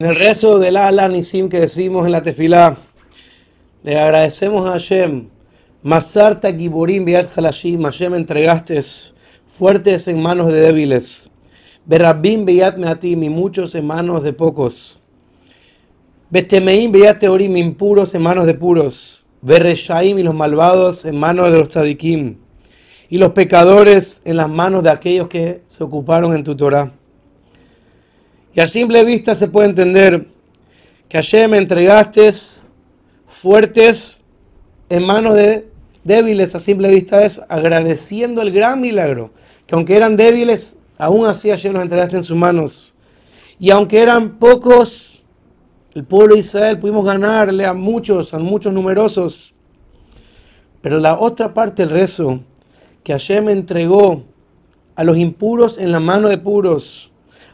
En el rezo del Ala Nisim que decimos en la tefilá, le agradecemos a Hashem, Masarta Giborim Biat Halashim, Hashem entregaste fuertes en manos de débiles, Berabim Beyat Meatim y muchos en manos de pocos, Betemeim Beyat Teorim impuros en manos de puros, Bereshaim y los malvados en manos de los tzadikim, y los pecadores en las manos de aquellos que se ocuparon en tu Torah. Y a simple vista se puede entender que ayer me entregaste fuertes en manos de débiles. A simple vista es agradeciendo el gran milagro. Que aunque eran débiles, aún así ayer nos entregaste en sus manos. Y aunque eran pocos, el pueblo de Israel pudimos ganarle a muchos, a muchos numerosos. Pero la otra parte del rezo, que ayer me entregó a los impuros en la mano de puros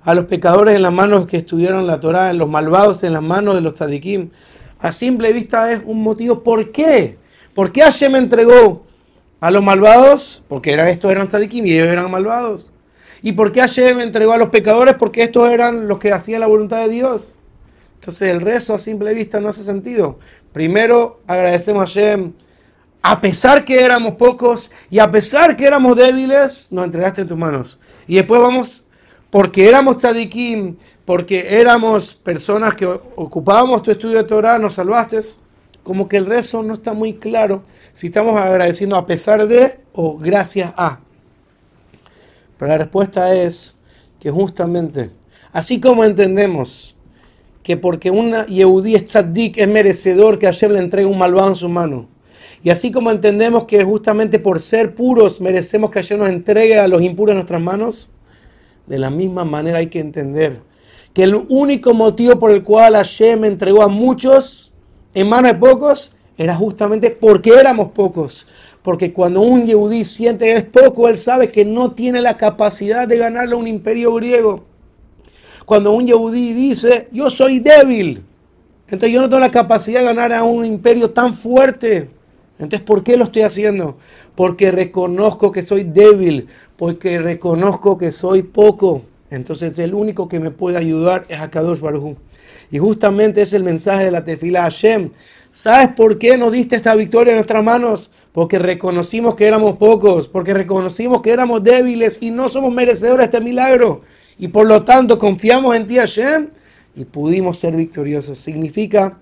a los pecadores en las manos que estuvieron la Torah, en los malvados en las manos de los tzadikim. A simple vista es un motivo. ¿Por qué? ¿Por qué Hashem entregó a los malvados? Porque era, estos eran tzadikim y ellos eran malvados. ¿Y por qué Hashem entregó a los pecadores? Porque estos eran los que hacían la voluntad de Dios. Entonces el rezo a simple vista no hace sentido. Primero agradecemos a Hashem. A pesar que éramos pocos y a pesar que éramos débiles, nos entregaste en tus manos. Y después vamos porque éramos tzadikim, porque éramos personas que ocupábamos tu estudio de Torah, nos salvaste, como que el rezo no está muy claro si estamos agradeciendo a pesar de o gracias a. Pero la respuesta es que justamente, así como entendemos que porque una Yehudí es tzadik, es merecedor que ayer le entregue un malvado en su mano, y así como entendemos que justamente por ser puros merecemos que ayer nos entregue a los impuros en nuestras manos, de la misma manera hay que entender que el único motivo por el cual Hashem entregó a muchos en manos de pocos era justamente porque éramos pocos. Porque cuando un yehudí siente que es poco, él sabe que no tiene la capacidad de ganarle a un imperio griego. Cuando un yehudí dice, yo soy débil, entonces yo no tengo la capacidad de ganar a un imperio tan fuerte. Entonces, ¿por qué lo estoy haciendo? Porque reconozco que soy débil, porque reconozco que soy poco. Entonces, el único que me puede ayudar es Akadosh Baruj Y justamente es el mensaje de la tefila Hashem. ¿Sabes por qué nos diste esta victoria en nuestras manos? Porque reconocimos que éramos pocos, porque reconocimos que éramos débiles y no somos merecedores de este milagro. Y por lo tanto confiamos en ti, Hashem, y pudimos ser victoriosos. Significa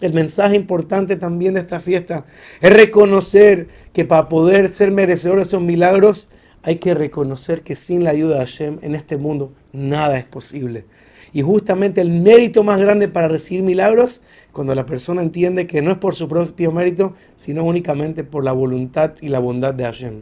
el mensaje importante también de esta fiesta es reconocer que para poder ser merecedor de esos milagros hay que reconocer que sin la ayuda de Hashem en este mundo nada es posible. Y justamente el mérito más grande para recibir milagros, cuando la persona entiende que no es por su propio mérito, sino únicamente por la voluntad y la bondad de Hashem.